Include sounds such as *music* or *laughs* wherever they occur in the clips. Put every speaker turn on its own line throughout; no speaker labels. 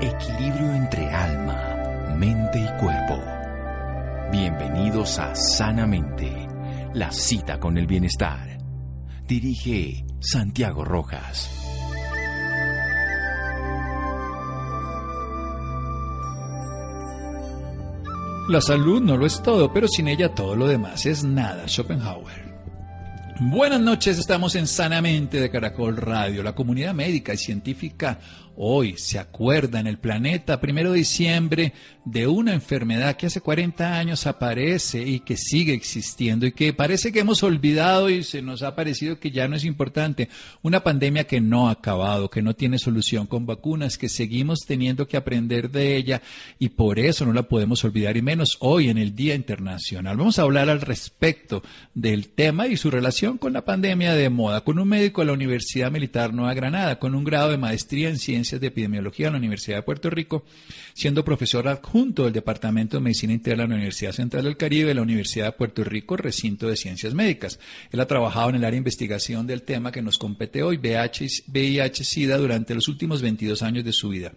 Equilibrio entre alma, mente y cuerpo. Bienvenidos a Sanamente, la cita con el bienestar. Dirige Santiago Rojas.
La salud no lo es todo, pero sin ella todo lo demás es nada. Schopenhauer. Buenas noches, estamos en Sanamente de Caracol Radio. La comunidad médica y científica hoy se acuerda en el planeta, primero de diciembre, de una enfermedad que hace 40 años aparece y que sigue existiendo y que parece que hemos olvidado y se nos ha parecido que ya no es importante. Una pandemia que no ha acabado, que no tiene solución con vacunas, que seguimos teniendo que aprender de ella y por eso no la podemos olvidar y menos hoy en el Día Internacional. Vamos a hablar al respecto del tema y su relación con la pandemia de moda con un médico de la Universidad Militar Nueva Granada, con un grado de maestría en ciencias de Epidemiología en la Universidad de Puerto Rico, siendo profesor adjunto del Departamento de Medicina Interna de la Universidad Central del Caribe de la Universidad de Puerto Rico, recinto de Ciencias Médicas. Él ha trabajado en el área de investigación del tema que nos compete hoy, VIH-Sida, durante los últimos 22 años de su vida.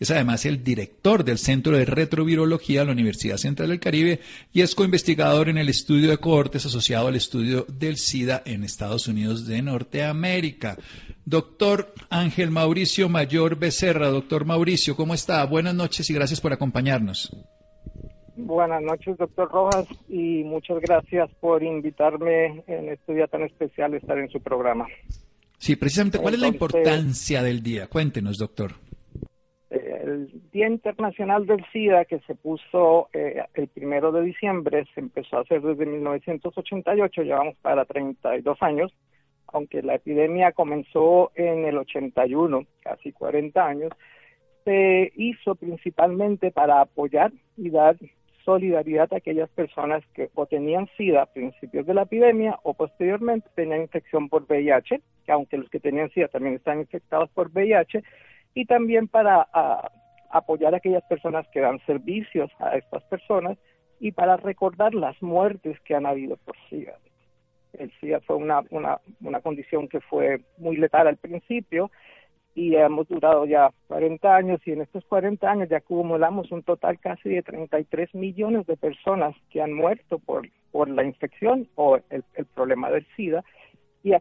Es además el director del Centro de Retrovirología de la Universidad Central del Caribe y es coinvestigador en el estudio de cohortes asociado al estudio del SIDA en Estados Unidos de Norteamérica. Doctor Ángel Mauricio Mayor Becerra. Doctor Mauricio, ¿cómo está? Buenas noches y gracias por acompañarnos.
Buenas noches, doctor Rojas, y muchas gracias por invitarme en este día tan especial a estar en su programa.
Sí, precisamente, ¿cuál es la importancia del día? Cuéntenos, doctor.
El Día Internacional del SIDA, que se puso eh, el primero de diciembre, se empezó a hacer desde 1988, llevamos para 32 años, aunque la epidemia comenzó en el 81, casi 40 años, se hizo principalmente para apoyar y dar solidaridad a aquellas personas que o tenían SIDA a principios de la epidemia o posteriormente tenían infección por VIH, que aunque los que tenían SIDA también están infectados por VIH, y también para apoyar a aquellas personas que dan servicios a estas personas y para recordar las muertes que han habido por SIDA. El SIDA fue una, una, una condición que fue muy letal al principio y hemos durado ya 40 años y en estos 40 años ya acumulamos un total casi de 33 millones de personas que han muerto por, por la infección o el, el problema del SIDA y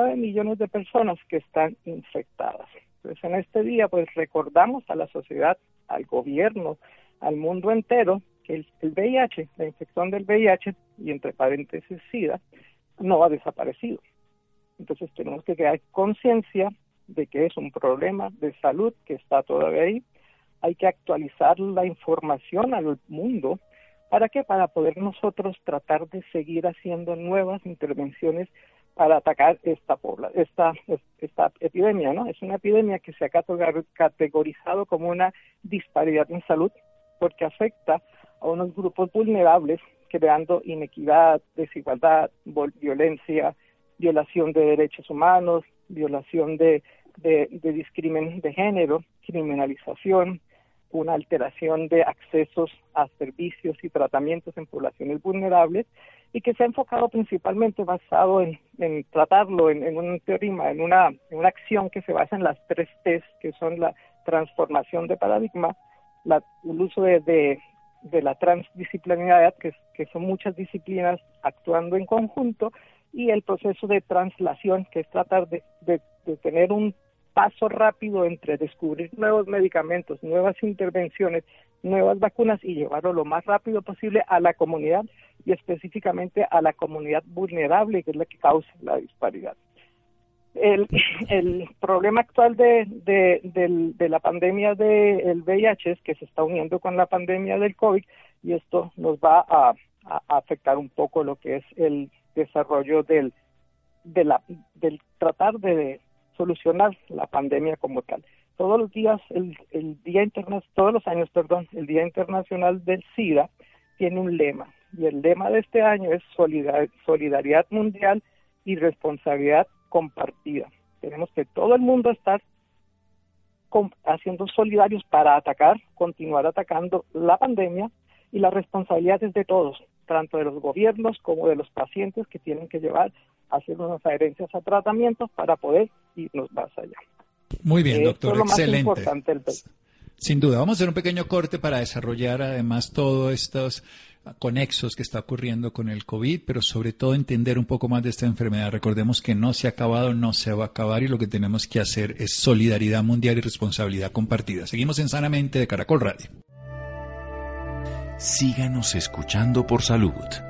9 millones de personas que están infectadas. Entonces en este día pues recordamos a la sociedad, al gobierno, al mundo entero el, VIH, la infección del VIH, y entre paréntesis SIDA, no ha desaparecido. Entonces tenemos que crear conciencia de que es un problema de salud que está todavía ahí. Hay que actualizar la información al mundo. ¿Para qué? Para poder nosotros tratar de seguir haciendo nuevas intervenciones para atacar esta, esta, esta epidemia, ¿no? Es una epidemia que se ha categorizado como una disparidad en salud porque afecta a unos grupos vulnerables, creando inequidad, desigualdad, violencia, violación de derechos humanos, violación de, de, de de género, criminalización, una alteración de accesos a servicios y tratamientos en poblaciones vulnerables y que se ha enfocado principalmente basado en, en tratarlo en, un teorema, en una, una acción que se basa en las tres T's, que son la transformación de paradigma, la, el uso de, de la transdisciplinariedad, que, que son muchas disciplinas actuando en conjunto, y el proceso de translación, que es tratar de, de, tener un paso rápido entre descubrir nuevos medicamentos, nuevas intervenciones, nuevas vacunas y llevarlo lo más rápido posible a la comunidad y específicamente a la comunidad vulnerable, que es la que causa la disparidad. El, *laughs* problema actual de, de, de, la pandemia del VIH es que se está uniendo con la pandemia del COVID y esto nos va a, afectar un poco lo que es el desarrollo del, de la, del tratar de solucionar la pandemia como tal. Todos los días, el, día interna todos los años, perdón, el Día Internacional del SIDA tiene un lema y el lema de este año es solidaridad mundial y responsabilidad compartida. Tenemos que todo el mundo estar haciendo solidarios para atacar, continuar atacando la pandemia y la responsabilidad es de todos, tanto de los gobiernos como de los pacientes que tienen que llevar hacer unas adherencias a tratamientos para poder irnos más allá.
Muy bien, doctor, excelente. Sin duda, vamos a hacer un pequeño corte para desarrollar además todos estos conexos que está ocurriendo con el COVID, pero sobre todo entender un poco más de esta enfermedad. Recordemos que no se ha acabado, no se va a acabar y lo que tenemos que hacer es solidaridad mundial y responsabilidad compartida. Seguimos en Sanamente de Caracol Radio.
Síganos escuchando por salud.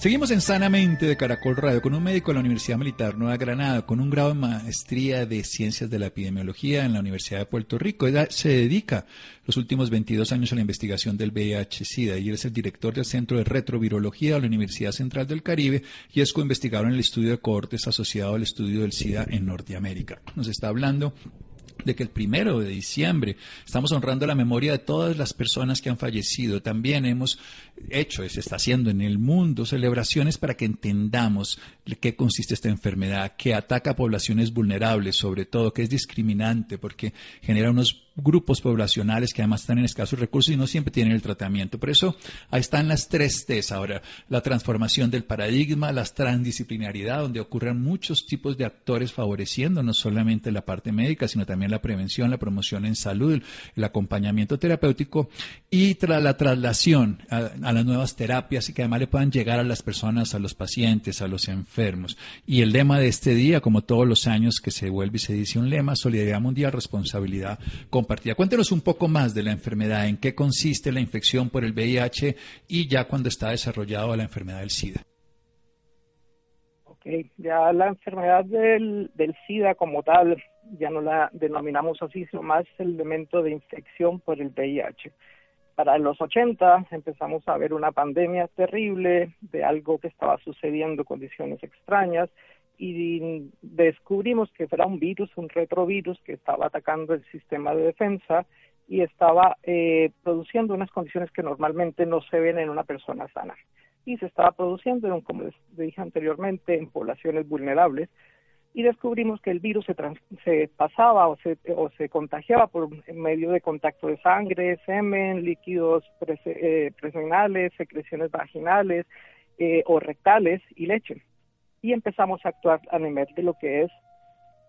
Seguimos en Sanamente de Caracol Radio con un médico de la Universidad Militar Nueva Granada con un grado de maestría de Ciencias de la Epidemiología en la Universidad de Puerto Rico. Él se dedica los últimos 22 años a la investigación del VIH-Sida y él es el director del Centro de Retrovirología de la Universidad Central del Caribe y es co-investigador en el estudio de cohortes asociado al estudio del SIDA en Norteamérica. Nos está hablando de que el primero de diciembre estamos honrando la memoria de todas las personas que han fallecido. También hemos hecho, se está haciendo en el mundo, celebraciones para que entendamos qué consiste esta enfermedad, que ataca a poblaciones vulnerables, sobre todo, que es discriminante porque genera unos grupos poblacionales que además están en escasos recursos y no siempre tienen el tratamiento. Por eso ahí están las tres T's ahora, la transformación del paradigma, la transdisciplinaridad, donde ocurren muchos tipos de actores favoreciendo no solamente la parte médica, sino también la prevención, la promoción en salud, el acompañamiento terapéutico y la traslación a, a las nuevas terapias y que además le puedan llegar a las personas, a los pacientes, a los enfermos. Y el lema de este día, como todos los años que se vuelve y se dice un lema, solidaridad mundial, responsabilidad compartida. Cuéntenos un poco más de la enfermedad, en qué consiste la infección por el VIH y ya cuando está desarrollado la enfermedad del SIDA.
Ok, ya la enfermedad del, del SIDA como tal, ya no la denominamos así, sino más el elemento de infección por el VIH para los 80 empezamos a ver una pandemia terrible de algo que estaba sucediendo, condiciones extrañas, y descubrimos que era un virus, un retrovirus que estaba atacando el sistema de defensa y estaba eh, produciendo unas condiciones que normalmente no se ven en una persona sana. Y se estaba produciendo, en, como les dije anteriormente, en poblaciones vulnerables, y descubrimos que el virus se, se pasaba o se, o se contagiaba por medio de contacto de sangre, semen, líquidos eh, preseminales, secreciones vaginales eh, o rectales y leche. Y empezamos a actuar a nivel de lo que es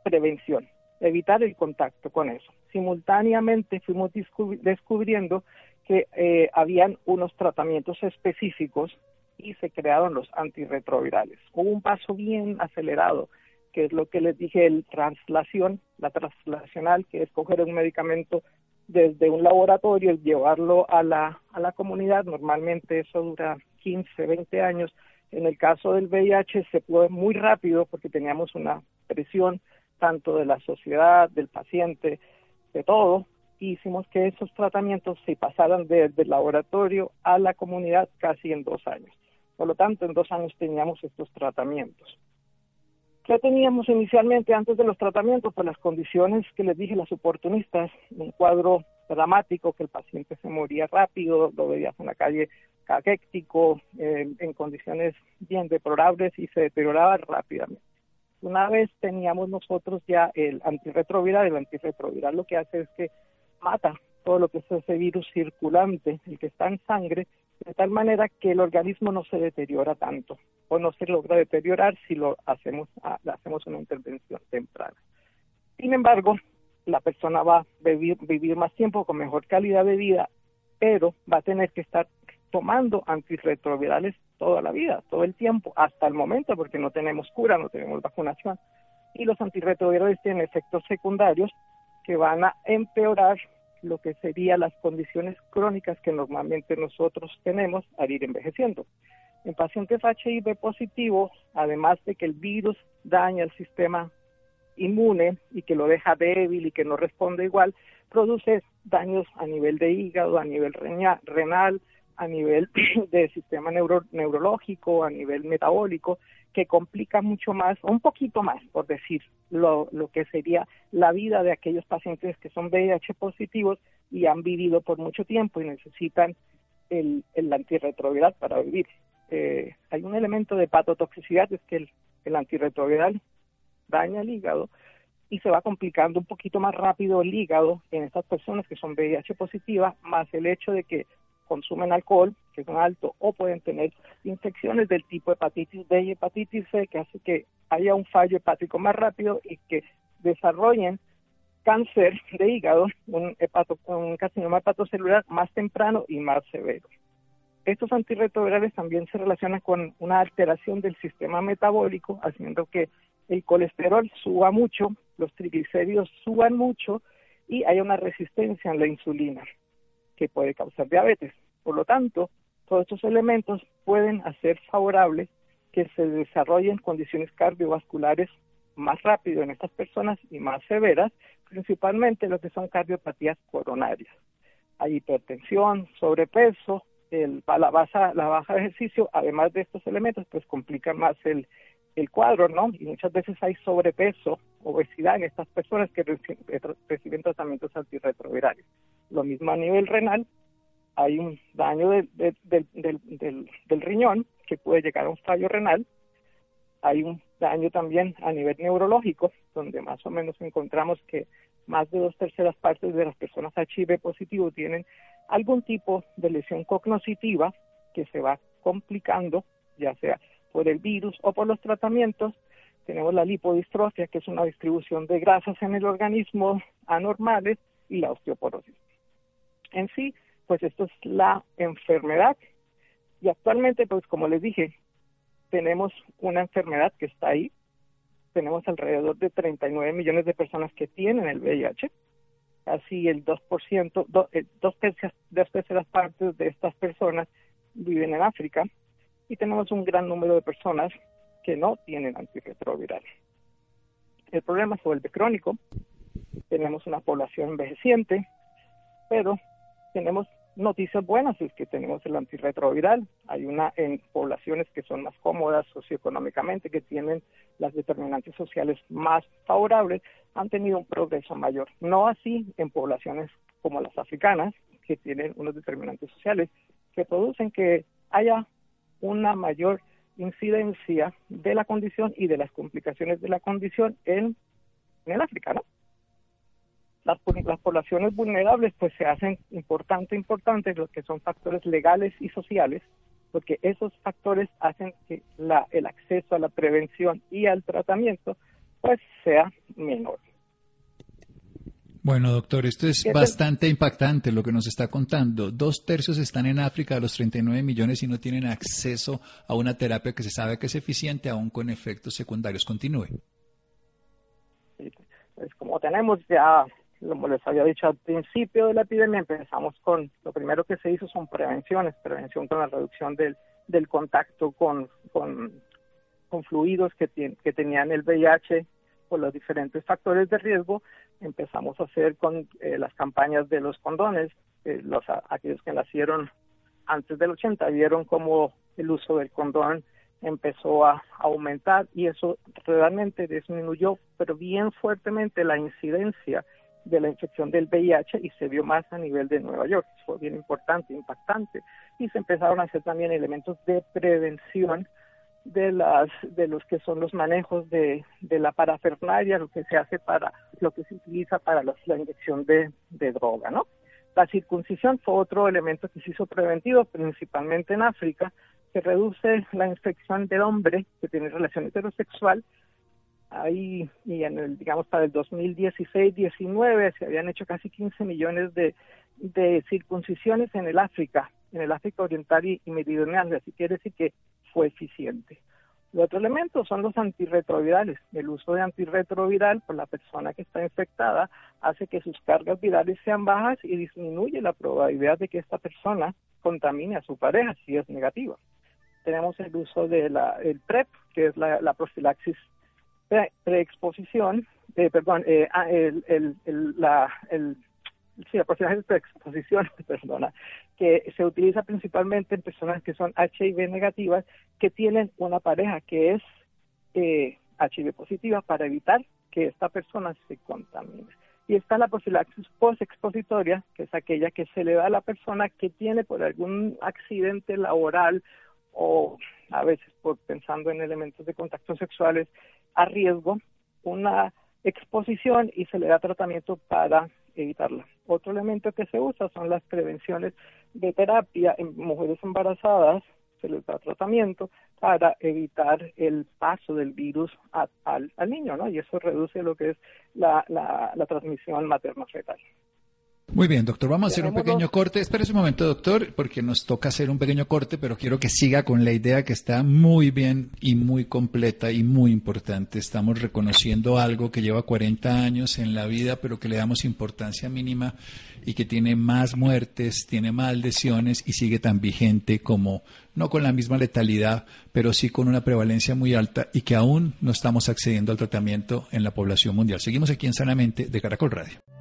prevención, evitar el contacto con eso. Simultáneamente fuimos descubriendo que eh, habían unos tratamientos específicos y se crearon los antirretrovirales. Hubo un paso bien acelerado que es lo que les dije, el translación, la translacional, que es coger un medicamento desde un laboratorio y llevarlo a la, a la comunidad. Normalmente eso dura 15, 20 años. En el caso del VIH se fue muy rápido porque teníamos una presión tanto de la sociedad, del paciente, de todo. Y hicimos que esos tratamientos se pasaran desde el laboratorio a la comunidad casi en dos años. Por lo tanto, en dos años teníamos estos tratamientos. ¿Qué teníamos inicialmente antes de los tratamientos? Pues las condiciones que les dije, las oportunistas, un cuadro dramático, que el paciente se moría rápido, lo veías en la calle caquéctico, eh, en condiciones bien deplorables y se deterioraba rápidamente. Una vez teníamos nosotros ya el antirretroviral, el antirretroviral lo que hace es que mata todo lo que es ese virus circulante, el que está en sangre, de tal manera que el organismo no se deteriora tanto o no se logra deteriorar si lo hacemos, ah, hacemos una intervención temprana. Sin embargo, la persona va a vivir más tiempo con mejor calidad de vida, pero va a tener que estar tomando antirretrovirales toda la vida, todo el tiempo, hasta el momento, porque no tenemos cura, no tenemos vacunación. Y los antirretrovirales tienen efectos secundarios que van a empeorar lo que serían las condiciones crónicas que normalmente nosotros tenemos al ir envejeciendo. En pacientes HIV positivos, además de que el virus daña el sistema inmune y que lo deja débil y que no responde igual, produce daños a nivel de hígado, a nivel renal, a nivel *clears throat* del sistema neurológico, a nivel metabólico, que complica mucho más, un poquito más, por decir, lo, que sería la vida de aquellos pacientes que son VIH positivos y han vivido por mucho tiempo y necesitan el, el antirretroviral para vivir. Eh, hay un elemento de patotoxicidad, es que el, antirretroviral daña el hígado y se va complicando un poquito más rápido el hígado en estas personas que son VIH positivas, más el hecho de que consumen alcohol, que son alto, o pueden tener infecciones del tipo hepatitis B y hepatitis C, que hace que haya un fallo hepático más rápido y que desarrollen cáncer de hígado, un, hepato, un carcinoma hepatocelular más temprano y más severo. Estos antirretrovirales también se relacionan con una alteración del sistema metabólico, haciendo que el colesterol suba mucho, los triglicéridos suban mucho y hay una resistencia en la insulina que puede causar diabetes. Por lo tanto, todos estos elementos pueden hacer favorable que se desarrollen condiciones cardiovasculares más rápido en estas personas y más severas, principalmente lo que son cardiopatías coronarias. Hay hipertensión, sobrepeso, el, la, baja, la baja de ejercicio, además de estos elementos, pues complican más el, el cuadro, ¿no? Y muchas veces hay sobrepeso, obesidad en estas personas que reciben tratamientos antirretrovirales. Lo mismo a nivel renal, hay un daño del, del, del, del, riñón que puede llegar a un fallo renal, hay un daño también a nivel neurológico, donde más o menos encontramos que más de dos terceras partes de las personas HIV positivo tienen algún tipo de lesión cognitiva que se va complicando, ya sea por el virus o por los tratamientos. Tenemos la lipodistrofia, que es una distribución de grasas en el organismo anormales, y la osteoporosis. En sí, pues esto es la enfermedad. Y actualmente, pues como les dije, tenemos una enfermedad que está ahí. Tenemos alrededor de 39 millones de personas que tienen el VIH. Así el 2%, eh, dos terceras, dos terceras partes de estas personas viven en África y tenemos un gran número de personas que no tienen antirretroviral. El problema se vuelve crónico, tenemos una población envejeciente, pero tenemos noticias buenas, es que tenemos el antirretroviral, hay una en poblaciones que son más cómodas socioeconómicamente, que tienen las determinantes sociales más favorables, han tenido un progreso mayor. No así en poblaciones como las africanas, que tienen unos determinantes sociales que producen que haya una mayor incidencia de la condición y de las complicaciones de la condición en, el África, ¿no? Las, las poblaciones vulnerables pues se hacen importante, importantes los que son factores legales y sociales, porque esos factores hacen que la, el acceso a la prevención y al tratamiento pues sea menor.
Bueno, doctor, esto es bastante impactante lo que nos está contando. Dos tercios están en África de los 39 millones y no tienen acceso a una terapia que se sabe que es eficiente, aún con efectos secundarios. Continúe.
pues como tenemos ya, como les había dicho al principio de la epidemia, empezamos con, lo primero que se hizo son prevenciones, prevención con la reducción del, del contacto con, con, con fluidos que, que tenían el VIH por los diferentes factores de riesgo, empezamos a hacer con eh, las campañas de los condones. Eh, los aquellos que nacieron antes del 80 vieron cómo el uso del condón empezó a aumentar y eso realmente disminuyó, pero bien fuertemente la incidencia de la infección del VIH y se vio más a nivel de Nueva York. Fue bien importante, impactante. Y se empezaron a hacer también elementos de prevención de las de los que son los manejos de, la parafernalia, lo que se hace para lo que se utiliza para la, inyección de, droga, ¿no? La circuncisión fue otro elemento que se hizo preventivo, principalmente en África, que reduce la infección del hombre que tiene relación heterosexual. Ahí, y en el, digamos, para el 2016-19 se habían hecho casi 15 millones de, de circuncisiones en el África, en el África Oriental y, y Meridional. Así quiere decir que fue eficiente. El otro elemento son los antirretrovirales. El uso de antirretroviral por la persona que está infectada hace que sus cargas virales sean bajas y disminuye la probabilidad de que esta persona contamine a su pareja si es negativa. Tenemos el uso del el PrEP, que es la, profilaxis preexposición, eh, perdón, eh, ah, el, el, la, el sí, la profilaxis preexposición, *laughs* perdona, que se utiliza principalmente en personas que son HIV negativas, que tienen una pareja que es eh, HIV positiva para evitar que esta persona se contamine. Y está la profilaxis postexpositoria, que es aquella que se le da a la persona que tiene por algún accidente laboral o a veces por pensando en elementos de contacto sexuales a riesgo, una exposición y se le da tratamiento para evitarla. Otro elemento que se usa son las prevenciones de terapia en mujeres embarazadas, se les da tratamiento para evitar el paso del virus al, niño, ¿no? Y eso reduce lo que es la, la, la transmisión materno-fetal.
Muy bien, doctor. Vamos a hacer un pequeño corte. Espérese un momento, doctor, porque nos toca hacer un pequeño corte, pero quiero que siga con la idea que está muy bien y muy completa y muy importante. Estamos reconociendo algo que lleva 40 años en la vida, pero que le damos importancia mínima y que tiene más muertes, tiene más lesiones y sigue tan vigente como, no con la misma letalidad, pero sí con una prevalencia muy alta y que aún no estamos accediendo al tratamiento en la población mundial. Seguimos aquí en Sanamente de Caracol Radio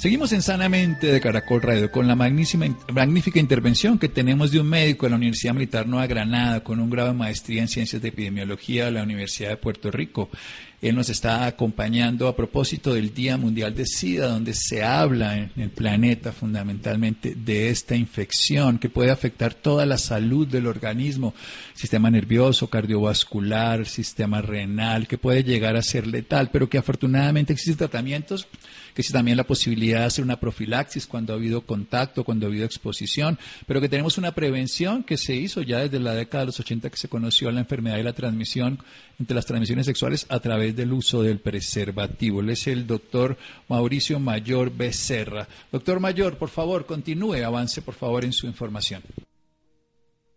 Seguimos en Sanamente de Caracol Radio con la magnífica intervención que tenemos de un médico de la Universidad Militar Nueva Granada con un grado de maestría en Ciencias de Epidemiología de la Universidad de Puerto Rico. Él nos está acompañando a propósito del Día Mundial de SIDA, donde se habla en el planeta fundamentalmente de esta infección que puede afectar toda la salud del organismo, sistema nervioso, cardiovascular, sistema renal, que puede llegar a ser letal, pero que afortunadamente existen tratamientos que existe también la posibilidad de hacer una profilaxis cuando ha habido contacto, cuando ha habido exposición, pero que tenemos una prevención que se hizo ya desde la década de los 80 que se conoció la enfermedad y la transmisión entre las transmisiones sexuales a través del uso del preservativo. Él es el doctor Mauricio Mayor Becerra. Doctor Mayor, por favor, continúe, avance por favor en su información.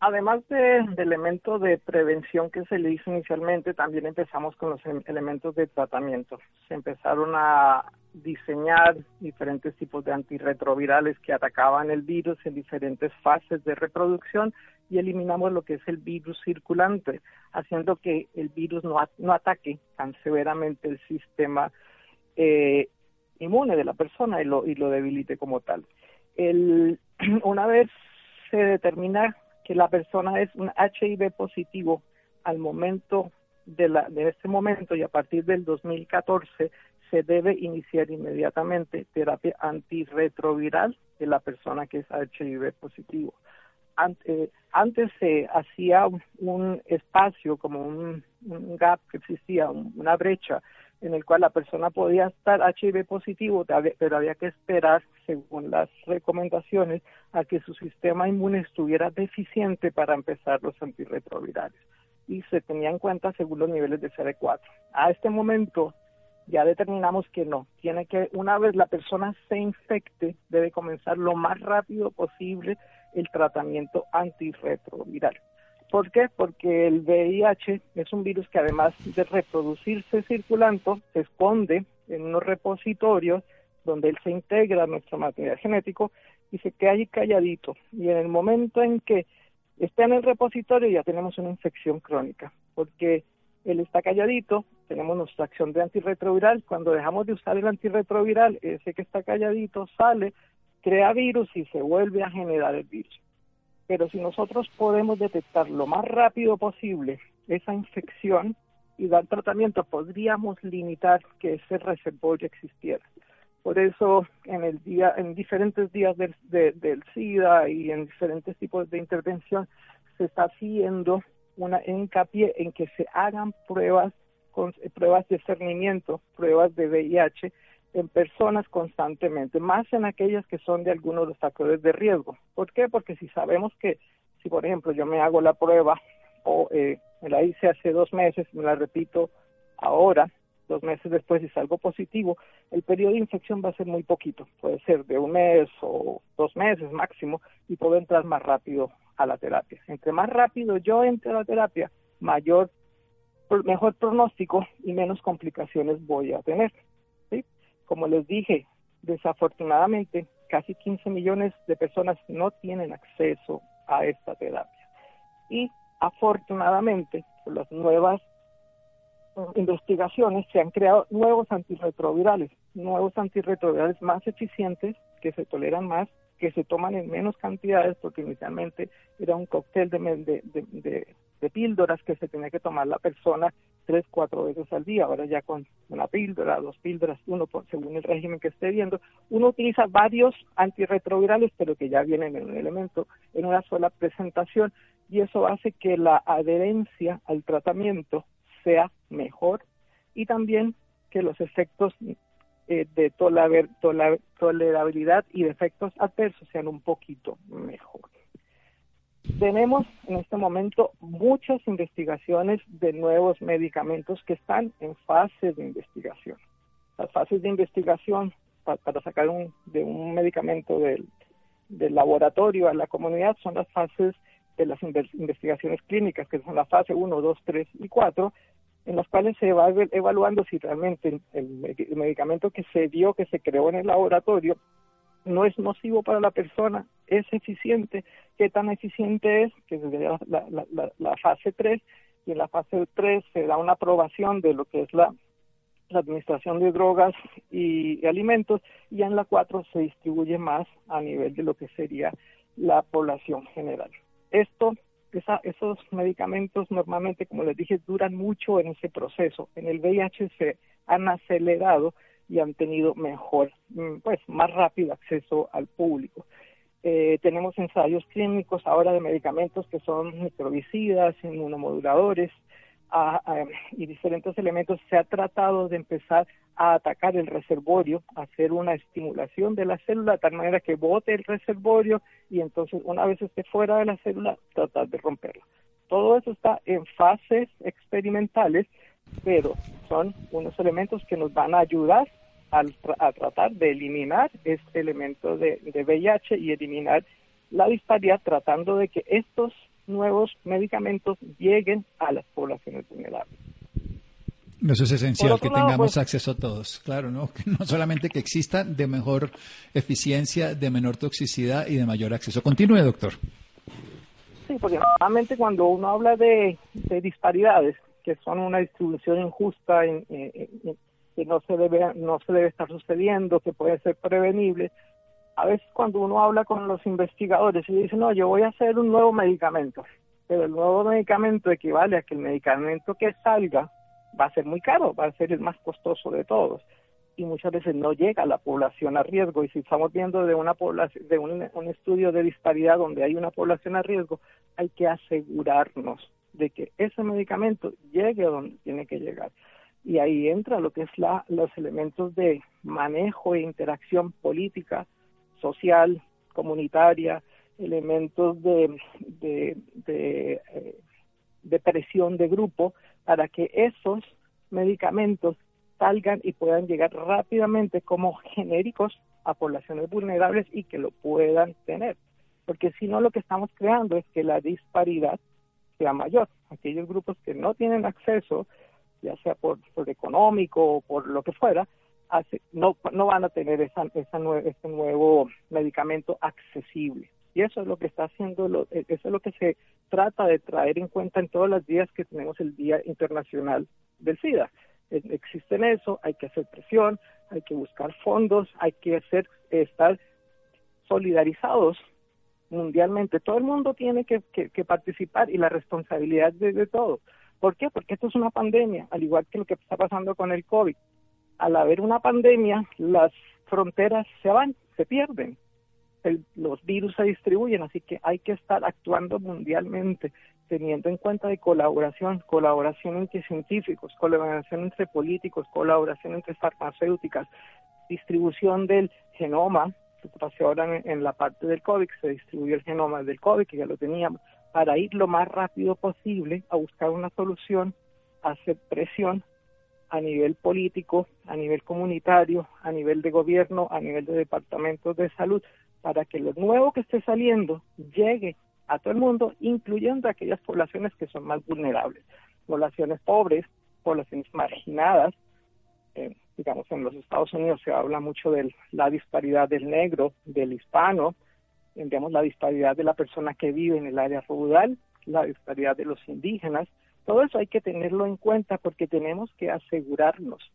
Además de, de elementos de prevención que se le hizo inicialmente, también empezamos con los em, elementos de tratamiento. Se empezaron a diseñar diferentes tipos de antirretrovirales que atacaban el virus en diferentes fases de reproducción y eliminamos lo que es el virus circulante, haciendo que el virus no, no ataque tan severamente el sistema eh, inmune de la persona y lo, y lo debilite como tal. El, *clears throat* una vez se determina que la persona es un HIV positivo al momento de, la, de este momento y a partir del 2014 se debe iniciar inmediatamente terapia antirretroviral de la persona que es HIV positivo. Eh, antes se hacía un, espacio como un, gap que existía, una brecha en el cual la persona podía estar HIV positivo, pero había que esperar, según las recomendaciones, a que su sistema inmune estuviera deficiente para empezar los antirretrovirales. Y se tenía en cuenta según los niveles de CD4. A este momento ya determinamos que no. Tiene que, una vez la persona se infecte, debe comenzar lo más rápido posible el tratamiento antirretroviral. ¿Por qué? Porque el VIH es un virus que además de reproducirse circulando, se esconde en unos repositorios donde él se integra a nuestro material genético y se queda ahí calladito. Y en el momento en que está en el repositorio ya tenemos una infección crónica, porque él está calladito, tenemos nuestra acción de antirretroviral, cuando dejamos de usar el antirretroviral, ese que está calladito sale, crea virus y se vuelve a generar el virus. Pero si nosotros podemos detectar lo más rápido posible esa infección y dar tratamiento, podríamos limitar que ese reservorio existiera. Por eso, en el día, en diferentes días del, SIDA y en diferentes tipos de intervención, se está haciendo una hincapié en que se hagan pruebas, con, pruebas de cernimiento, pruebas de VIH, en personas constantemente, más en aquellas que son de algunos de los factores de riesgo. ¿Por qué? Porque si sabemos que, si por ejemplo yo me hago la prueba o eh, me la hice hace dos meses, me la repito ahora, dos meses después y salgo positivo, el periodo de infección va a ser muy poquito, puede ser de un mes o dos meses máximo y puedo entrar más rápido a la terapia. Entre más rápido yo entre a la terapia, mayor, mejor pronóstico y menos complicaciones voy a tener. Como les dije, desafortunadamente casi 15 millones de personas no tienen acceso a esta terapia. Y afortunadamente, por las nuevas mm, investigaciones se han creado nuevos antirretrovirales, nuevos antirretrovirales más eficientes, que se toleran más que se toman en menos cantidades, porque inicialmente era un cóctel de, de, píldoras que se tenía que tomar la persona tres, cuatro veces al día. Ahora ya con una píldora, dos píldoras, uno según el régimen que esté viendo. Uno utiliza varios antirretrovirales, pero que ya vienen en un elemento, en una sola presentación, y eso hace que la adherencia al tratamiento sea mejor y también que los efectos eh, de tolerabilidad y de efectos adversos sean un poquito mejor. Tenemos en este momento muchas investigaciones de nuevos medicamentos que están en fase de investigación. Las fases de investigación para, sacar un, de un medicamento del, del laboratorio a la comunidad son las fases de las investigaciones clínicas, que son la fase 1, 2, 3 y 4, en las cuales se va evaluando si realmente el, medicamento que se dio, que se creó en el laboratorio, no es nocivo para la persona, es eficiente, qué tan eficiente es, que es la, la, fase 3, y en la fase 3 se da una aprobación de lo que es la, administración de drogas y, alimentos, y en la 4 se distribuye más a nivel de lo que sería la población general. Esto esos medicamentos normalmente, como les dije, duran mucho en ese proceso. En el VIH se han acelerado y han tenido mejor, mm, pues más rápido acceso al público. Eh, tenemos ensayos clínicos ahora de medicamentos que son microbicidas, inmunomoduladores, y diferentes elementos, se ha tratado de empezar a atacar el reservorio, hacer una estimulación de la célula de tal manera que bote el reservorio y entonces una vez esté fuera de la célula, tratar de romperla. Todo eso está en fases experimentales, pero son unos elementos que nos van a ayudar a, tratar de eliminar este elemento de, de VIH y eliminar la disparidad tratando de que estos nuevos medicamentos lleguen a las poblaciones vulnerables.
Eso es esencial, que tengamos pues, acceso a todos, claro, ¿no? *laughs* no solamente que exista de mejor eficiencia, de menor toxicidad y de mayor acceso. Continúe, doctor.
Sí, porque normalmente cuando uno habla de, disparidades, que son una distribución injusta, que no se debe no se debe estar sucediendo, que puede ser prevenible, a veces cuando uno habla con los investigadores y dice, no, yo voy a hacer un nuevo medicamento, pero el nuevo medicamento equivale a que el medicamento que salga va a ser muy caro, va a ser el más costoso de todos. Y muchas veces no llega a la población a riesgo. Y si estamos viendo de una población de un, un estudio de disparidad donde hay una población a riesgo hay que asegurarnos de que ese medicamento llegue a donde tiene que llegar y ahí entra lo que es la los elementos de manejo e interacción política social, comunitaria, elementos de, de, eh, de, presión de grupo para que esos medicamentos salgan y puedan llegar rápidamente como genéricos a poblaciones vulnerables y que lo puedan tener. Porque si no, lo que estamos creando es que la disparidad sea mayor. Aquellos grupos que no tienen acceso, ya sea por, por económico o por lo que fuera, no, no van a tener esa, esa ese nuevo medicamento accesible. Y eso es lo que está haciendo, lo, e, eso es lo que se trata de traer en cuenta en todos los días que tenemos el Día Internacional del SIDA. Existen eso, hay que hacer presión, hay que buscar fondos, hay que hacer, estar solidarizados mundialmente. Todo el mundo tiene que, que, participar y la responsabilidad de, de todo. ¿Por qué? Porque esto es una pandemia, al igual que lo que está pasando con el COVID al haber una pandemia, las fronteras se van, se pierden. los virus se distribuyen, así que hay que estar actuando mundialmente, teniendo en cuenta de colaboración, colaboración entre científicos, colaboración entre políticos, colaboración entre farmacéuticas, distribución del genoma, ahora en, la parte del COVID, se distribuyó el genoma del COVID, que ya lo teníamos, para ir lo más rápido posible a buscar una solución, hacer presión a nivel político, a nivel comunitario, a nivel de gobierno, a nivel de departamentos de salud, para que lo nuevo que esté saliendo llegue a todo el mundo, incluyendo aquellas poblaciones que son más vulnerables, poblaciones pobres, poblaciones marginadas. Eh, digamos, en los Estados Unidos se habla mucho de la disparidad del negro, del hispano, digamos, la disparidad de la persona que vive en el área rural, la disparidad de los indígenas, todo eso hay que tenerlo en cuenta porque tenemos que asegurarnos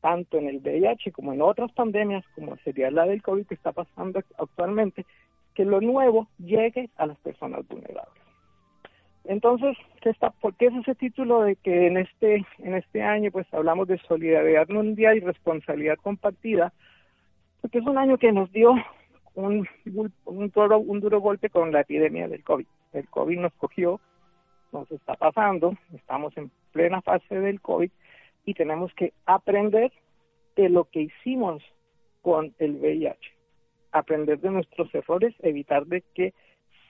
tanto en el VIH como en otras pandemias, como sería la del COVID que está pasando actualmente, que lo nuevo llegue a las personas vulnerables. Entonces, ¿qué está, ¿por qué es ese título de que en este, en este año pues hablamos de solidaridad mundial y responsabilidad compartida? Porque es un año que nos dio un, un, duro, un duro golpe con la epidemia del COVID. El COVID nos cogió, nos está pasando, estamos en plena fase del COVID y tenemos que aprender de lo que hicimos con el VIH, aprender de nuestros errores, evitar de que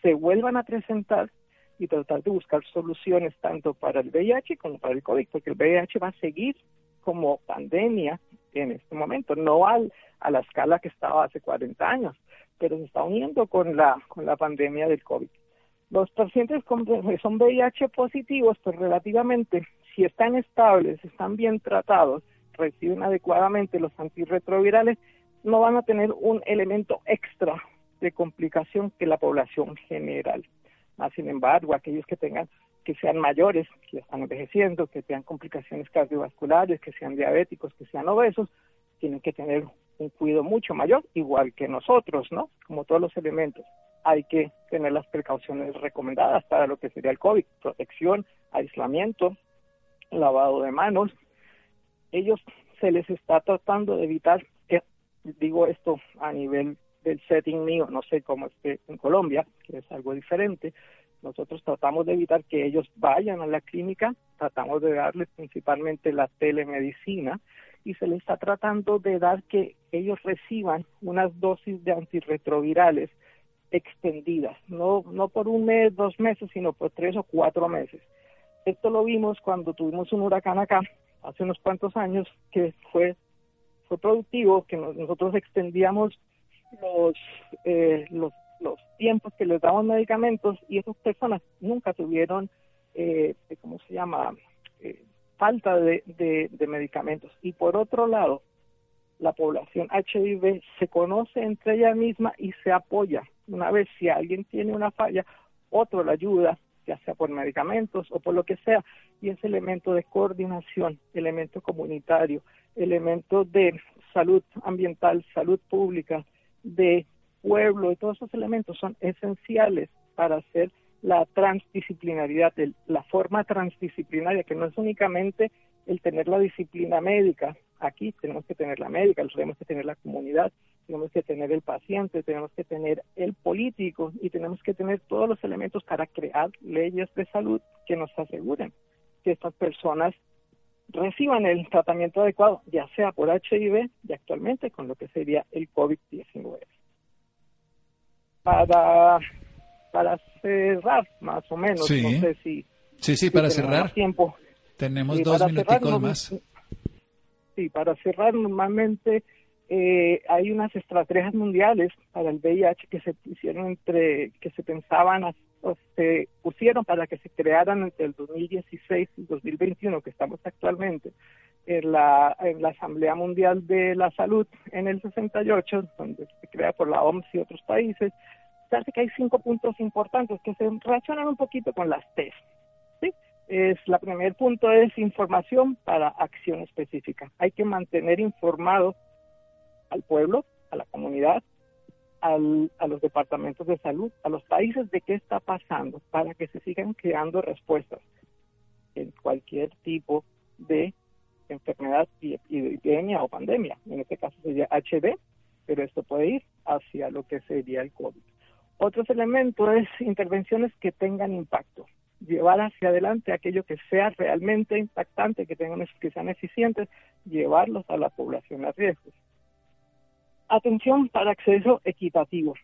se vuelvan a presentar y tratar de buscar soluciones tanto para el VIH como para el COVID, porque el VIH va a seguir como pandemia en este momento, no al, a la escala que estaba hace 40 años, pero se está uniendo con la, con la pandemia del COVID. Los pacientes con, son VIH positivos, pues relativamente, si están estables, están bien tratados, reciben adecuadamente los antirretrovirales, no van a tener un elemento extra de complicación que la población general. Más sin embargo, aquellos que tengan que sean mayores, que están envejeciendo, que tengan complicaciones cardiovasculares, que sean diabéticos, que sean obesos, tienen que tener un cuidado mucho mayor, igual que nosotros, ¿no? Como todos los elementos. Hay que tener las precauciones recomendadas para lo que sería el COVID, protección, aislamiento, lavado de manos. Ellos se les está tratando de evitar, eh, digo esto a nivel del setting mío, no sé cómo esté en Colombia, que es algo diferente. Nosotros tratamos de evitar que ellos vayan a la clínica, tratamos de darles principalmente la telemedicina y se les está tratando de dar que ellos reciban unas dosis de antirretrovirales extendidas, no, no por un mes, dos meses, sino por tres o cuatro meses. Esto lo vimos cuando tuvimos un huracán acá, hace unos cuantos años, que fue, fue productivo, que nosotros extendíamos los, eh, los, los tiempos que les daban medicamentos y esas personas nunca tuvieron, eh, ¿cómo se llama?, eh, falta de, de, medicamentos. Y por otro lado, la población HIV se conoce entre ella misma y se apoya. Una vez si alguien tiene una falla, otro la ayuda, ya sea por medicamentos o por lo que sea, y ese elemento de coordinación, elemento comunitario, elemento de salud ambiental, salud pública, de pueblo y todos esos elementos son esenciales para hacer la transdisciplinaridad, la forma transdisciplinaria, que no es únicamente el tener la disciplina médica. Aquí tenemos que tener la médica, tenemos que tener la comunidad, tenemos que tener el paciente, tenemos que tener el político y tenemos que tener todos los elementos para crear leyes de salud que nos aseguren que estas personas reciban el tratamiento adecuado, ya sea por HIV y actualmente con lo que sería el COVID-19. Para, para cerrar, más o menos, no sé si...
Sí, sí, para cerrar.
Tiempo.
Tenemos dos minuticos más.
Sí, para cerrar, normalmente eh, hay unas estrategias mundiales para el VIH que se hicieron entre, que se pensaban se pusieron para que se crearan entre el 2016 y el 2021, que estamos actualmente, en la, en la Asamblea Mundial de la Salud en el 68, donde se crea por la OMS y otros países, parece que hay cinco puntos importantes que se relacionan un poquito con las TES. ¿sí? Es, la primer punto es información para acción específica. Hay que mantener informado al pueblo, a la comunidad, a los departamentos de salud, a los países de qué está pasando, para que se sigan creando respuestas en cualquier tipo de enfermedad, epidemia o pandemia. En este caso sería HIV, pero esto puede ir hacia lo que sería el COVID. Otros elementos es intervenciones que tengan impacto, llevar hacia adelante aquello que sea realmente impactante, que tengan que sean eficientes, llevarlos a la población a riesgo. Atención para acceso equitativo.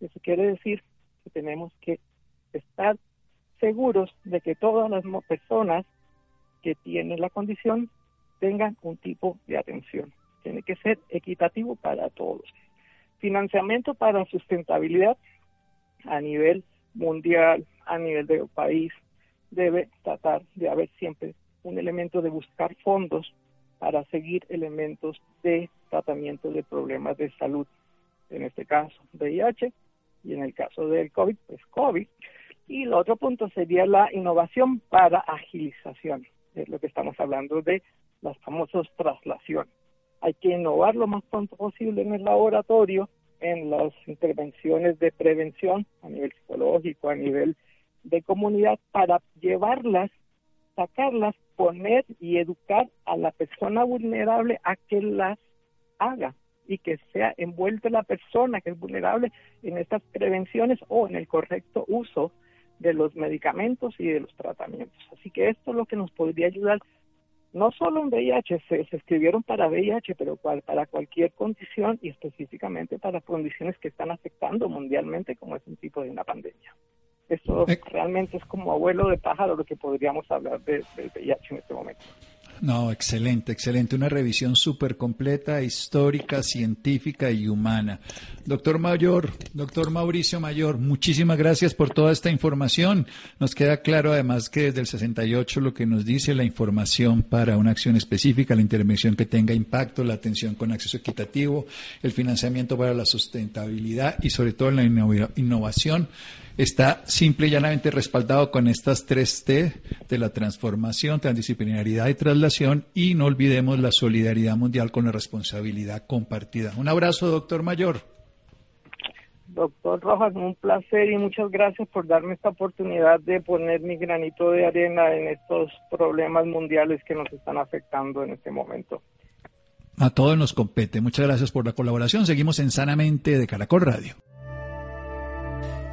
Eso quiere decir que tenemos que estar seguros de que todas las personas que tienen la condición tengan un tipo de atención. Tiene que ser equitativo para todos. Financiamiento para sustentabilidad a nivel mundial, a nivel de país, debe tratar de haber siempre un elemento de buscar fondos para seguir elementos de tratamiento de problemas de salud, en este caso VIH y en el caso del COVID, pues COVID. Y el otro punto sería la innovación para agilización, es lo que estamos hablando de las famosas traslación. hay que innovar lo más pronto posible en el laboratorio, en las intervenciones de prevención a nivel psicológico, a nivel de comunidad, para llevarlas, sacarlas, poner y educar a la persona vulnerable a que las haga y que sea envuelta la persona que es vulnerable en estas prevenciones o en el correcto uso de los medicamentos y de los tratamientos. Así que esto es lo que nos podría ayudar no solo en VIH, se, escribieron para VIH, pero para cualquier condición y específicamente para condiciones que están afectando mundialmente, como es un tipo de una pandemia. Esto eh. realmente es como abuelo de pájaro lo que podríamos hablar del VIH en este momento.
No, excelente, excelente. Una revisión súper completa, histórica, científica y humana. Doctor Mayor, doctor Mauricio Mayor, muchísimas gracias por toda esta información. Nos queda claro además que desde el 68 lo que nos dice la información para una acción específica, la intervención que tenga impacto, la atención con acceso equitativo, el financiamiento para la sustentabilidad y sobre todo la innovación está simple y llanamente respaldado con estas tres T de la transformación, transdisciplinaridad y traslación y no olvidemos la solidaridad mundial con la responsabilidad compartida. Un abrazo, doctor Mayor.
Doctor Rojas, un placer y muchas gracias por darme esta oportunidad de poner mi granito de arena en estos problemas mundiales que nos están afectando en este momento.
A todos nos compete. Muchas gracias por la colaboración. Seguimos en Sanamente de Caracol Radio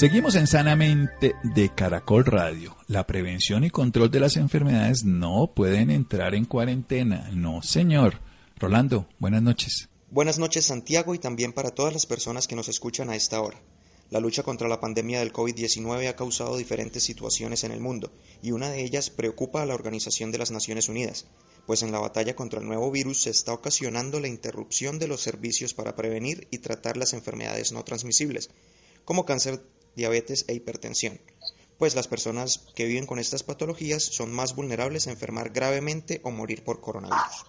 Seguimos en Sanamente de Caracol Radio. La prevención y control de las enfermedades no pueden entrar en cuarentena. No, señor. Rolando, buenas noches.
Buenas noches, Santiago, y también para todas las personas que nos escuchan a esta hora. La lucha contra la pandemia del COVID-19 ha causado diferentes situaciones en el mundo, y una de ellas preocupa a la Organización de las Naciones Unidas, pues en la batalla contra el nuevo virus se está ocasionando la interrupción de los servicios para prevenir y tratar las enfermedades no transmisibles, como cáncer diabetes e hipertensión, pues las personas que viven con estas patologías son más vulnerables a enfermar gravemente o morir por coronavirus.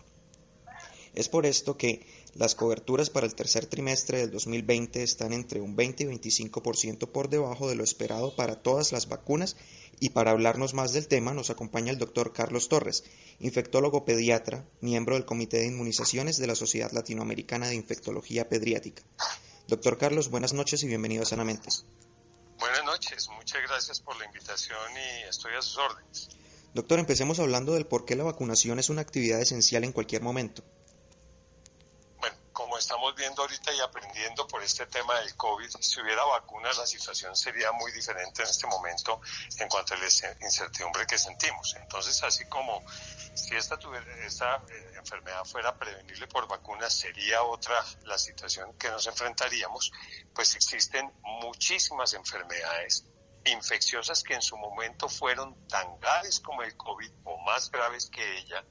Es por esto que las coberturas para el tercer trimestre del 2020 están entre un 20 y 25% por debajo de lo esperado para todas las vacunas y para hablarnos más del tema nos acompaña el doctor Carlos Torres, infectólogo pediatra, miembro del Comité de Inmunizaciones de la Sociedad Latinoamericana de Infectología Pediátrica. Doctor Carlos, buenas noches y bienvenido a Sanamente.
Noches, muchas gracias por la invitación y estoy a sus órdenes.
Doctor, empecemos hablando del por qué la vacunación es una actividad esencial en cualquier momento.
Bueno, como estamos viendo ahorita y aprendiendo por este tema del COVID, si hubiera vacunas la situación sería muy diferente en este momento en cuanto a la incertidumbre que sentimos. Entonces, así como si esta, esta eh, enfermedad fuera prevenible por vacunas, sería otra la situación que nos enfrentaríamos, pues existen muchísimas enfermedades infecciosas que en su momento fueron tan graves como el COVID o más graves que ella,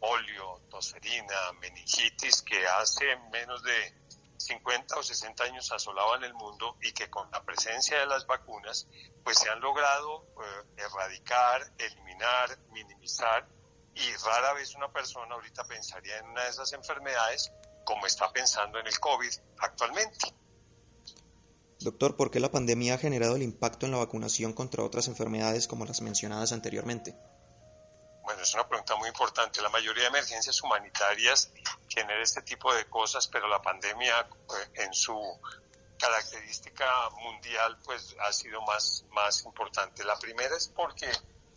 polio, tosferina, meningitis, que hace menos de 50 o 60 años asolaban el mundo y que con la presencia de las vacunas pues se han logrado eh, erradicar, eliminar, minimizar y rara vez una persona ahorita pensaría en una de esas enfermedades como está pensando en el COVID actualmente.
Doctor, ¿por qué la pandemia ha generado el impacto en la vacunación contra otras enfermedades como las mencionadas anteriormente?
Bueno, es una pregunta muy importante. La mayoría de emergencias humanitarias generan este tipo de cosas, pero la pandemia eh, en su característica mundial pues ha sido más, más importante. La primera es porque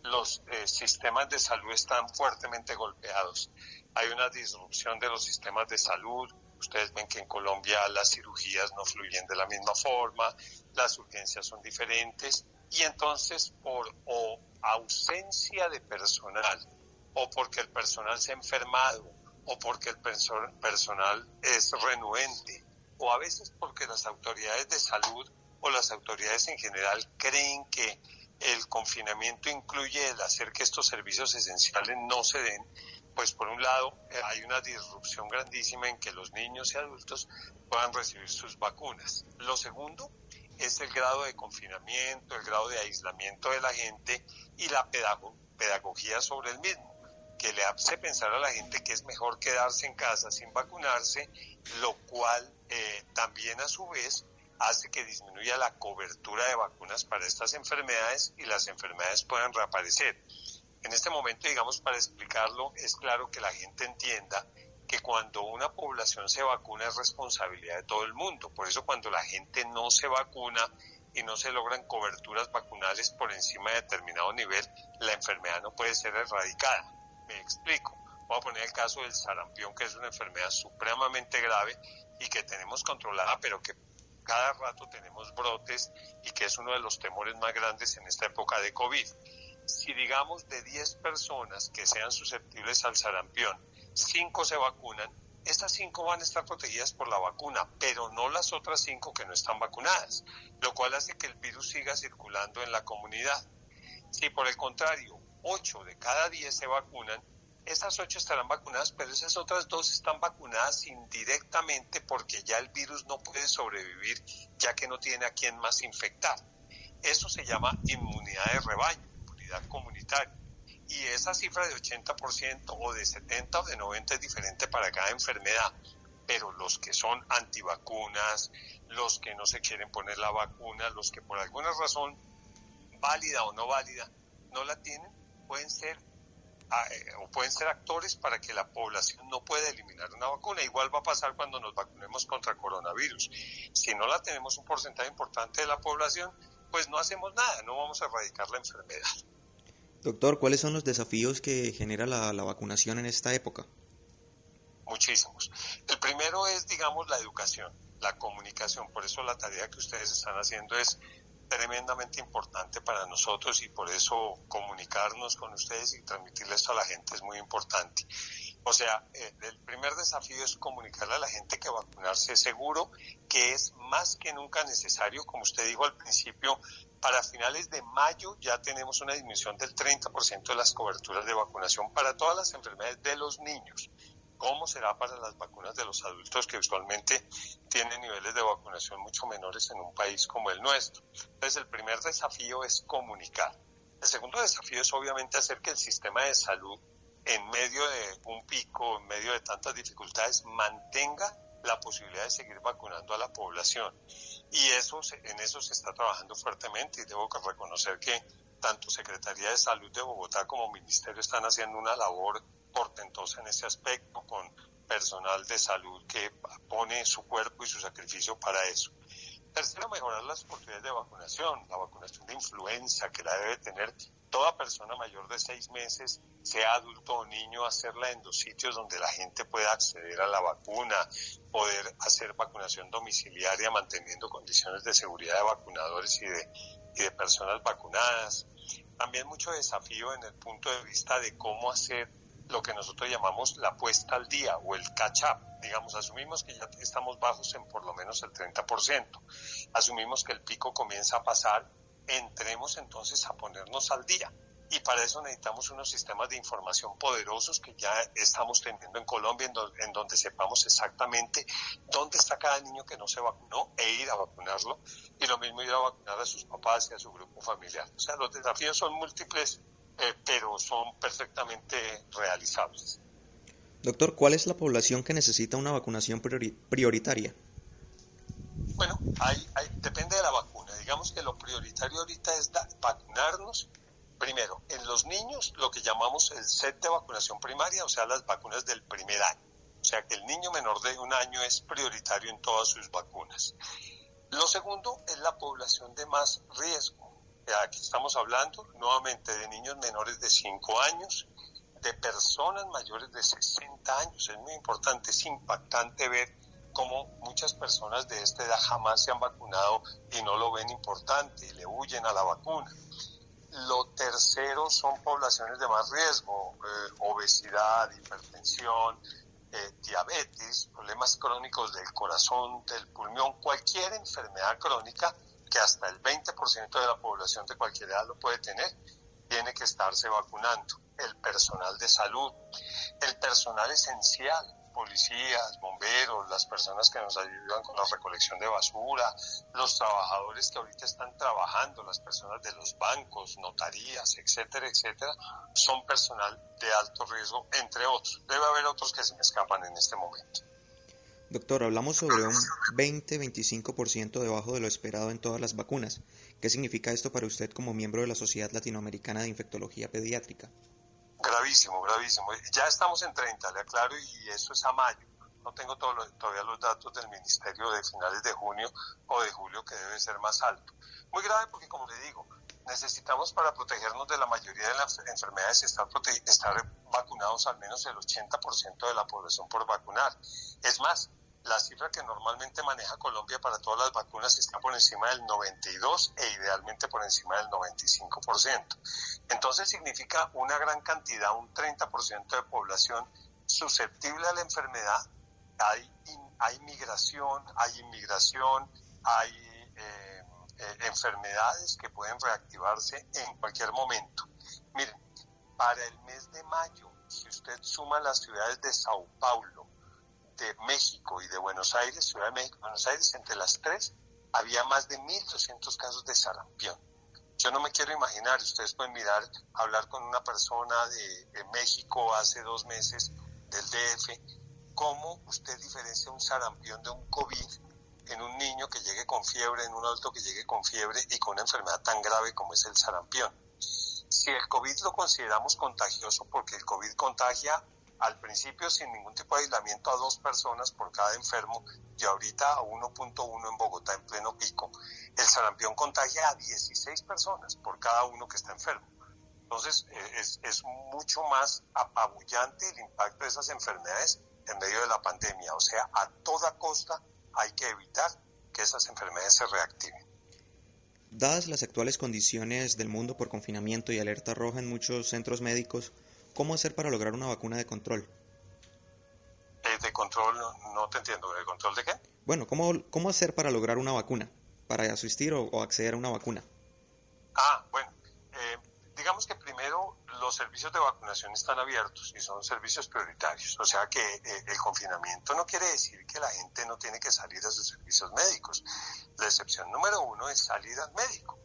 los eh, sistemas de salud están fuertemente golpeados. Hay una disrupción de los sistemas de salud. Ustedes ven que en Colombia las cirugías no fluyen de la misma forma, las urgencias son diferentes y entonces por o ausencia de personal o porque el personal se ha enfermado o porque el personal es renuente o a veces porque las autoridades de salud o las autoridades en general creen que el confinamiento incluye el hacer que estos servicios esenciales no se den, pues por un lado eh, hay una disrupción grandísima en que los niños y adultos puedan recibir sus vacunas. Lo segundo es el grado de confinamiento, el grado de aislamiento de la gente y la pedagogía sobre el mismo, que le hace pensar a la gente que es mejor quedarse en casa sin vacunarse, lo cual eh, también a su vez hace que disminuya la cobertura de vacunas para estas enfermedades y las enfermedades puedan reaparecer. En este momento, digamos, para explicarlo, es claro que la gente entienda que cuando una población se vacuna es responsabilidad de todo el mundo. Por eso cuando la gente no se vacuna y no se logran coberturas vacunales por encima de determinado nivel, la enfermedad no puede ser erradicada. Me explico. Voy a poner el caso del sarampión, que es una enfermedad supremamente grave y que tenemos controlada, pero que cada rato tenemos brotes y que es uno de los temores más grandes en esta época de COVID. Si digamos de 10 personas que sean susceptibles al sarampión, cinco se vacunan, estas cinco van a estar protegidas por la vacuna, pero no las otras cinco que no están vacunadas, lo cual hace que el virus siga circulando en la comunidad. Si por el contrario, ocho de cada diez se vacunan, esas ocho estarán vacunadas, pero esas otras dos están vacunadas indirectamente porque ya el virus no puede sobrevivir, ya que no tiene a quién más infectar. Eso se llama inmunidad de rebaño, inmunidad comunitaria y esa cifra de 80% o de 70 o de 90 es diferente para cada enfermedad, pero los que son antivacunas, los que no se quieren poner la vacuna, los que por alguna razón, válida o no válida, no la tienen, pueden ser eh, o pueden ser actores para que la población no pueda eliminar una vacuna. Igual va a pasar cuando nos vacunemos contra coronavirus. Si no la tenemos un porcentaje importante de la población, pues no hacemos nada, no vamos a erradicar la enfermedad.
Doctor, ¿cuáles son los desafíos que genera la, vacunación en esta época?
Muchísimos. El primero es, digamos, la educación, la comunicación. Por eso la tarea que ustedes están haciendo es tremendamente importante para nosotros y por eso comunicarnos con ustedes y transmitirles esto a la gente es muy importante. O sea, eh, el primer desafío es comunicarle a la gente que vacunarse es seguro, que es más que nunca necesario, como usted dijo al principio, para finales de mayo ya tenemos una disminución del 30% de las coberturas de vacunación para todas las enfermedades de los niños. ¿Cómo será para las vacunas de los adultos que usualmente tienen niveles de vacunación mucho menores en un país como el nuestro? Entonces, el primer desafío es comunicar. El segundo desafío es obviamente hacer que el sistema de salud, en medio de un pico, en medio de tantas dificultades, mantenga la posibilidad de seguir vacunando a la población. Y eso, en eso se está trabajando fuertemente y debo reconocer que tanto Secretaría de Salud de Bogotá como Ministerio están haciendo una labor portentosa en ese aspecto con personal de salud que pone su cuerpo y su sacrificio para eso. Tercero, mejorar las oportunidades de vacunación, la vacunación de influenza que la debe tener toda persona mayor de seis meses, sea adulto o niño, hacerla en los sitios donde la gente pueda acceder a la vacuna, poder hacer vacunación domiciliaria manteniendo condiciones de seguridad de vacunadores y de, y de personas vacunadas. También mucho desafío en el punto de vista de cómo hacer lo que nosotros llamamos la puesta al día o el catch-up. Digamos, asumimos que ya estamos bajos en por lo menos el 30%. Asumimos que el pico comienza a pasar entremos entonces a ponernos al día. Y para eso necesitamos unos sistemas de información poderosos que ya estamos teniendo en Colombia, en, donde sepamos exactamente dónde está cada niño que no se vacunó e ir a vacunarlo. Y lo mismo ir a vacunar a sus papás y a su grupo familiar. O sea, los desafíos son múltiples, eh, pero son perfectamente realizables.
Doctor, ¿cuál es la población que necesita una vacunación prioritaria?
Bueno, hay, depende de la vacuna. Digamos que lo prioritario ahorita es vacunarnos. Primero, en los niños, lo que llamamos el set de vacunación primaria, o sea, las vacunas del primer año. O sea, que el niño menor de un año es prioritario en todas sus vacunas. Lo segundo es la población de más riesgo. Aquí estamos hablando nuevamente de niños menores de 5 años, de personas mayores de 60 años. Es muy importante, es impactante ver como muchas personas de esta edad jamás se han vacunado y no lo ven importante y le huyen a la vacuna. Lo tercero son poblaciones de más riesgo, eh, obesidad, hipertensión, eh, diabetes, problemas crónicos del corazón, del pulmón, cualquier enfermedad crónica que hasta el 20% de la población de cualquier edad lo puede tener, tiene que estarse vacunando. el personal de salud, el personal esencial, policías, bomberos, las personas que nos ayudan con la recolección de basura, los trabajadores que ahorita están trabajando, las personas de los bancos, notarías, etcétera, etcétera, son personal de alto riesgo, entre otros. Debe haber otros que se me escapan en este momento.
Doctor, hablamos sobre un 20-25% debajo de lo esperado en todas las vacunas. ¿Qué significa esto para usted como miembro de la Sociedad Latinoamericana de Infectología Pediátrica?
Gravísimo, gravísimo. Ya estamos en 30, le aclaro, y eso es a mayo. No tengo todavía los datos del Ministerio de finales de junio o de julio, que debe ser más alto. Muy grave porque, como le digo, necesitamos para protegernos de la mayoría de las enfermedades estar, estar vacunados al menos el 80% de la población por vacunar. Es más, la cifra que normalmente maneja Colombia para todas las vacunas está por encima del 92 e idealmente por encima del 95%. Entonces significa una gran cantidad, un 30% de población susceptible a la enfermedad. Hay, hay migración, hay inmigración, hay eh, eh, enfermedades que pueden reactivarse en cualquier momento. Miren, para el mes de mayo, si usted suma las ciudades de Sao Paulo, de México y de Buenos Aires, Ciudad de México Buenos Aires, entre las tres, había más de 1.200 casos de sarampión. Yo no me quiero imaginar, ustedes pueden mirar, hablar con una persona de, México hace dos meses, del DF, cómo usted diferencia un sarampión de un COVID en un niño que llegue con fiebre, en un adulto que llegue con fiebre y con una enfermedad tan grave como es el sarampión. Si el COVID lo consideramos contagioso, porque el COVID contagia al principio sin ningún tipo de aislamiento a dos personas por cada enfermo y ahorita a 1.1 en Bogotá en pleno pico. El sarampión contagia a 16 personas por cada uno que está enfermo. Entonces eh, es, mucho más apabullante el impacto de esas enfermedades en medio de la pandemia. O sea, a toda costa hay que evitar que esas enfermedades se reactiven.
Dadas las actuales condiciones del mundo por confinamiento y alerta roja en muchos centros médicos, ¿Cómo hacer para lograr una vacuna de control?
Eh, de control, no, te entiendo. ¿De control de qué?
Bueno, ¿cómo, cómo hacer para lograr una vacuna? Para asistir o, acceder a una vacuna.
Ah, bueno. Eh, digamos que primero los servicios de vacunación están abiertos y son servicios prioritarios. O sea que eh, el confinamiento no quiere decir que la gente no tiene que salir a sus servicios médicos. La excepción número uno es salir al médico.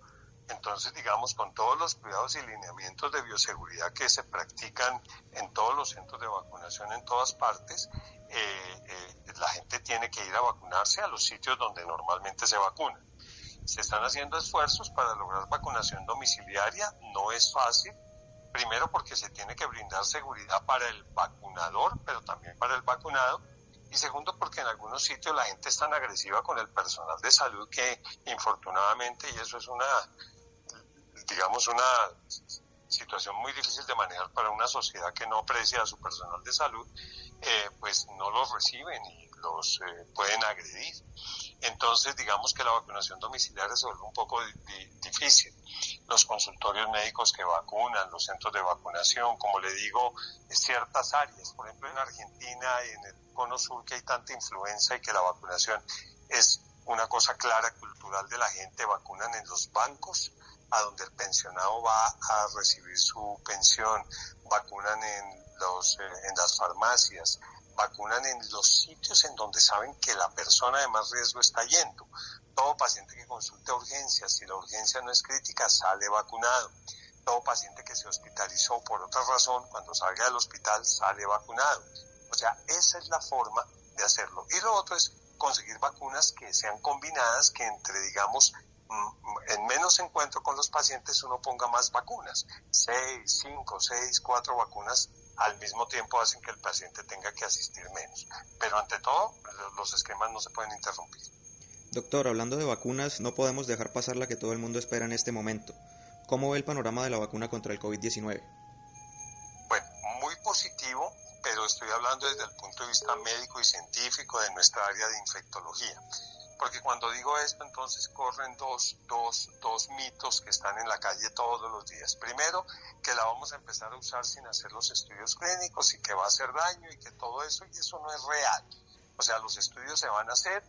Entonces, digamos, con todos los cuidados y lineamientos de bioseguridad que se practican en todos los centros de vacunación en todas partes, eh, eh, la gente tiene que ir a vacunarse a los sitios donde normalmente se vacuna. Se están haciendo esfuerzos para lograr vacunación domiciliaria, no es fácil, primero porque se tiene que brindar seguridad para el vacunador, pero también para el vacunado, y segundo porque en algunos sitios la gente es tan agresiva con el personal de salud que infortunadamente, y eso es una digamos, una situación muy difícil de manejar para una sociedad que no aprecia a su personal de salud, eh, pues no los reciben y los eh, pueden agredir. Entonces, digamos que la vacunación domiciliaria se vuelve un poco difícil. Los consultorios médicos que vacunan, los centros de vacunación, como le digo, ciertas áreas, por ejemplo en Argentina, en el cono sur, que hay tanta influenza y que la vacunación es una cosa clara cultural de la gente, vacunan en los bancos, a donde el pensionado va a recibir su pensión, vacunan en, los, eh, en las farmacias, vacunan en los sitios en donde saben que la persona de más riesgo está yendo. Todo paciente que consulte urgencias, si la urgencia no es crítica, sale vacunado. Todo paciente que se hospitalizó por otra razón, cuando salga del hospital, sale vacunado. O sea, esa es la forma de hacerlo. Y lo otro es conseguir vacunas que sean combinadas, que entre, digamos, en menos encuentro con los pacientes uno ponga más vacunas. Seis, cinco, seis, cuatro vacunas al mismo tiempo hacen que el paciente tenga que asistir menos. Pero ante todo, los esquemas no se pueden interrumpir.
Doctor, hablando de vacunas, no podemos dejar pasar la que todo el mundo espera en este momento. ¿Cómo ve el panorama de la vacuna contra el COVID-19?
Bueno, muy positivo, pero estoy hablando desde el punto de vista médico y científico de nuestra área de infectología porque cuando digo esto, entonces corren dos, dos, dos mitos que están en la calle todos los días. Primero, que la vamos a empezar a usar sin hacer los estudios clínicos y que va a hacer daño y que todo eso, y eso no es real. O sea, los estudios se van a hacer,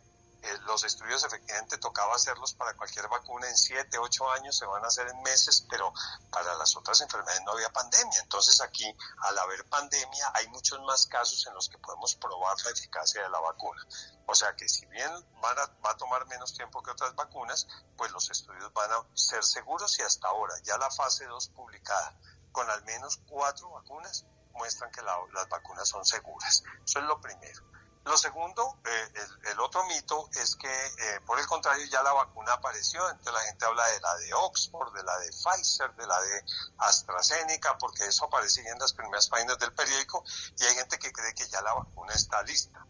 los estudios efectivamente tocaba hacerlos para cualquier vacuna en 7, 8 años, se van a hacer en meses, pero para las otras enfermedades no había pandemia. Entonces aquí, al haber pandemia, hay muchos más casos en los que podemos probar la eficacia de la vacuna. O sea que si bien van a, va a tomar menos tiempo que otras vacunas, pues los estudios van a ser seguros y hasta ahora ya la fase 2 publicada con al menos cuatro vacunas muestran que las vacunas son seguras. Eso es lo primero. Lo segundo, eh, el, otro mito es que, eh, por el contrario, ya la vacuna apareció, entonces la gente habla de la de Oxford, de la de Pfizer, de la de AstraZeneca, porque eso aparece en las primeras páginas del periódico y hay gente que cree que ya la vacuna está lista.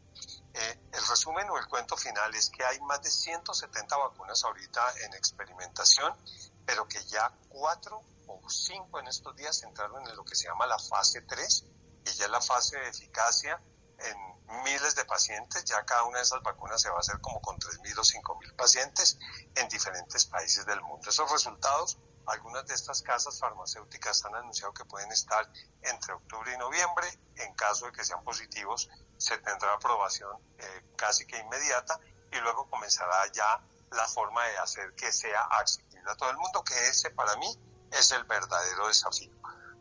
Eh, el resumen o el cuento final es que hay más de 170 vacunas ahorita en experimentación, pero que ya cuatro o cinco en estos días entraron en lo que se llama la fase 3, y ya es la fase de eficacia en miles de pacientes, ya cada una de esas vacunas se va a hacer como con 3.000 o 5.000 pacientes en diferentes países del mundo. Esos resultados, algunas de estas casas farmacéuticas han anunciado que pueden estar entre octubre y noviembre. En caso de que sean positivos, se tendrá aprobación eh, casi que inmediata y luego comenzará ya la forma de hacer que sea accesible a todo el mundo, que ese para mí es el verdadero desafío.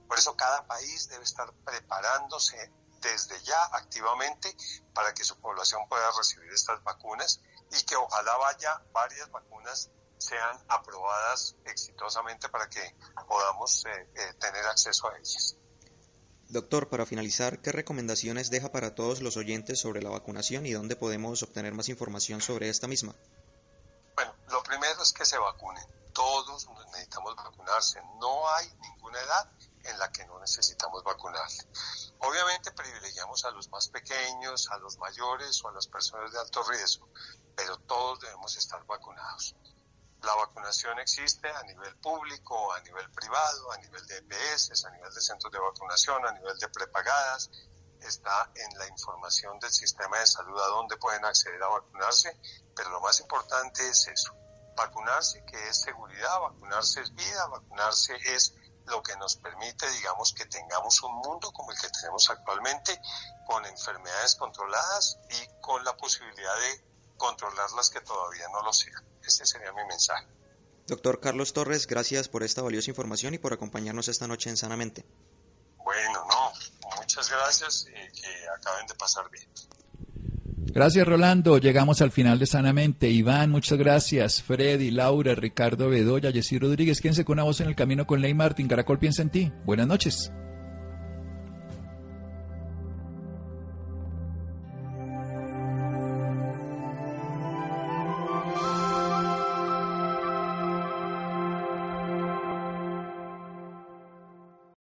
Por eso cada país debe estar preparándose desde ya activamente para que su población pueda recibir estas vacunas y que ojalá vaya varias vacunas sean aprobadas exitosamente para que podamos eh, eh, tener acceso a ellas.
Doctor, para finalizar, ¿qué recomendaciones deja para todos los oyentes sobre la vacunación y dónde podemos obtener más información sobre esta misma?
Bueno, lo primero es que se vacunen. Todos necesitamos vacunarse. No hay ninguna edad en la que no necesitamos vacunar. Obviamente privilegiamos a los más pequeños, a los mayores o a las personas de alto riesgo, pero todos debemos estar vacunados. La vacunación existe a nivel público, a nivel privado, a nivel de EPS, a nivel de centros de vacunación, a nivel de prepagadas. Está en la información del sistema de salud a dónde pueden acceder a vacunarse, pero lo más importante es eso, vacunarse que es seguridad, vacunarse es vida, vacunarse es lo que nos permite, digamos, que tengamos un mundo como el que tenemos actualmente, con enfermedades controladas y con la posibilidad de controlar las que todavía no lo sean. Ese sería mi mensaje.
Doctor Carlos Torres, gracias por esta valiosa información y por acompañarnos esta noche en Sanamente.
Bueno, no, muchas gracias y que acaben de pasar bien.
Gracias, Rolando. Llegamos al final de Sanamente. Iván, muchas gracias. Freddy, Laura, Ricardo Bedoya, Jessy Rodríguez. Quédense con una voz en el camino con Ley Martín. Caracol piensa en ti. Buenas noches.